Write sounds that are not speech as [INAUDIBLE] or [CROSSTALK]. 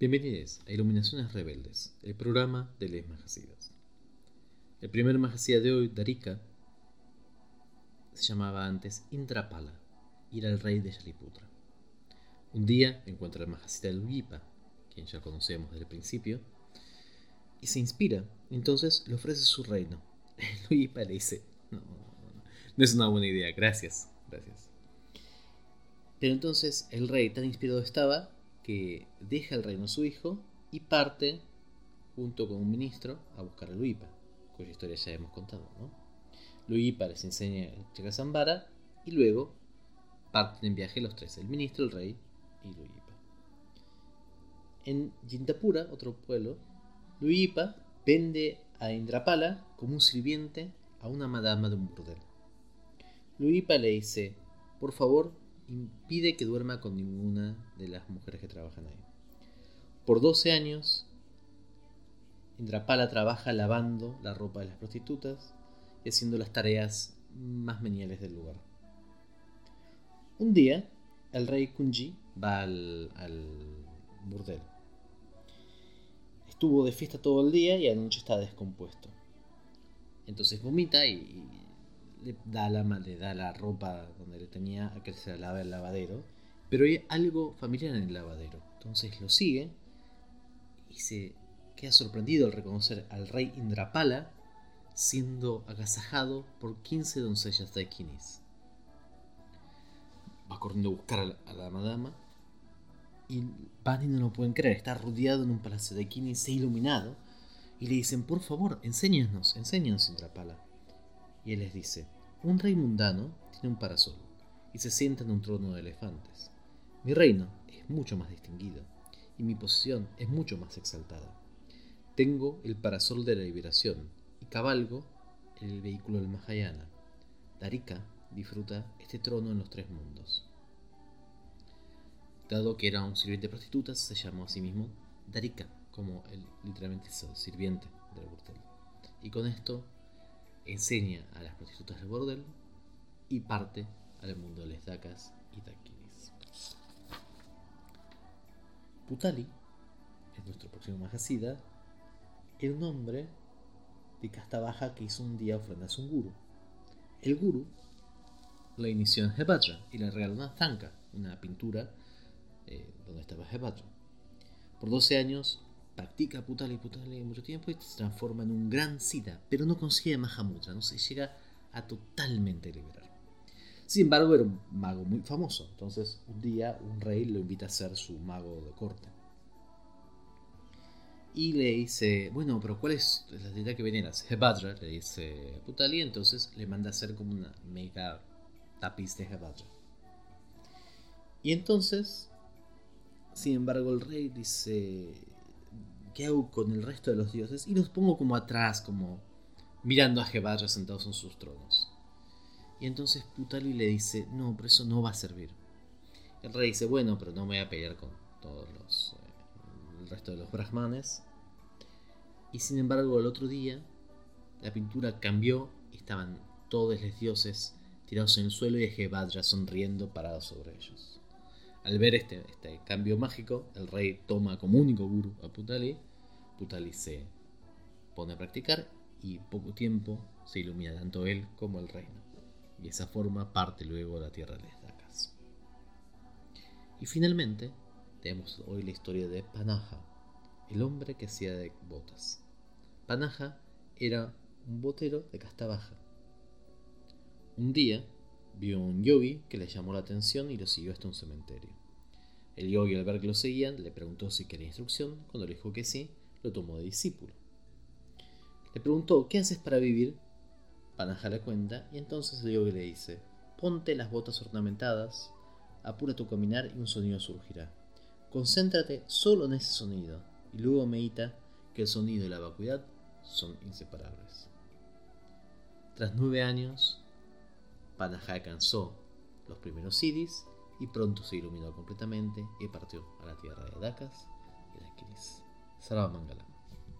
Bienvenidos a Iluminaciones Rebeldes, el programa de Les Majasidas. El primer Majasida de hoy, Darika, se llamaba antes Indrapala y era el rey de Shaliputra. Un día encuentra al Majasida Lugipa, quien ya conocemos desde el principio, y se inspira, entonces le ofrece su reino. [LAUGHS] Lugipa le dice, no, no, no, no es una buena idea, gracias, gracias. Pero entonces el rey tan inspirado estaba que deja el reino a su hijo y parte junto con un ministro a buscar a Luipa, cuya historia ya hemos contado. ¿no? Luipa les enseña Chakasambara y luego parten en viaje los tres, el ministro, el rey y Luipa. En Yintapura, otro pueblo, Luipa vende a Indrapala como un sirviente a una madama de un burdel. Luipa le dice, por favor, impide que duerma con ninguna de las mujeres que trabajan ahí. Por 12 años, Indrapala trabaja lavando la ropa de las prostitutas y haciendo las tareas más meniales del lugar. Un día, el rey Kunji va al, al burdel. Estuvo de fiesta todo el día y anoche está descompuesto. Entonces vomita y, le da la, le da la ropa donde le tenía a que se la el lavadero, pero hay algo familiar en el lavadero. Entonces lo sigue y se queda sorprendido al reconocer al rey Indrapala siendo agasajado por 15 doncellas de Equinis. Va corriendo a buscar a la, a la madama y van y no lo pueden creer. Está rodeado en un palacio de Equinis iluminado y le dicen, por favor, enséñanos, enséñanos Indrapala. Y él les dice, un rey mundano tiene un parasol y se sienta en un trono de elefantes. Mi reino es mucho más distinguido y mi posición es mucho más exaltada. Tengo el parasol de la liberación y cabalgo el vehículo del Mahayana. Darika disfruta este trono en los tres mundos. Dado que era un sirviente de prostitutas, se llamó a sí mismo Darika, como el literalmente sirviente del burdel. Y con esto enseña a las prostitutas del bordel y parte al mundo de las dacas y daquiris. Putali, es nuestro próximo majasida, era un hombre de casta baja que hizo un día ofrendas a un guru. El guru la inició en Hebatra y le regaló una zanca, una pintura eh, donde estaba Hebatra. Por 12 años practica Putali Putali mucho tiempo y se transforma en un gran Siddha, pero no consigue Mahamudra, no se llega a totalmente liberar. Sin embargo, era un mago muy famoso, entonces un día un rey lo invita a ser su mago de corte. Y le dice, bueno, pero ¿cuál es la deidad que veneras? [LAUGHS] Hebadra, le dice Putali, entonces le manda a hacer como una mega tapiz de Hebadra. Y entonces, sin embargo, el rey dice, ¿qué hago con el resto de los dioses? Y los pongo como atrás, como mirando a Hebadra sentados en sus tronos. Y entonces Putali le dice, no, pero eso no va a servir. El rey dice, bueno, pero no me voy a pelear con todos los, eh, el resto de los brahmanes. Y sin embargo, el otro día, la pintura cambió y estaban todos los dioses tirados en el suelo y Hebadra sonriendo parado sobre ellos. Al ver este, este cambio mágico, el rey toma como único guru a Putali. Putali se pone a practicar y poco tiempo se ilumina tanto él como el reino. Y de esa forma parte luego la tierra de Dakas. Y finalmente, tenemos hoy la historia de Panaja, el hombre que hacía de botas. Panaja era un botero de casta baja. Un día vio un yogi que le llamó la atención y lo siguió hasta un cementerio. El yogi al ver que lo seguían le preguntó si quería instrucción, cuando le dijo que sí, lo tomó de discípulo. Le preguntó, ¿qué haces para vivir? Panaja le cuenta y entonces el yogi le dice, ponte las botas ornamentadas, apura tu caminar y un sonido surgirá. Concéntrate solo en ese sonido y luego medita que el sonido y la vacuidad son inseparables. Tras nueve años, Panaja alcanzó los primeros siddhis y pronto se iluminó completamente y partió a la tierra de Dakas y de Aquiles. Sarva Mangala.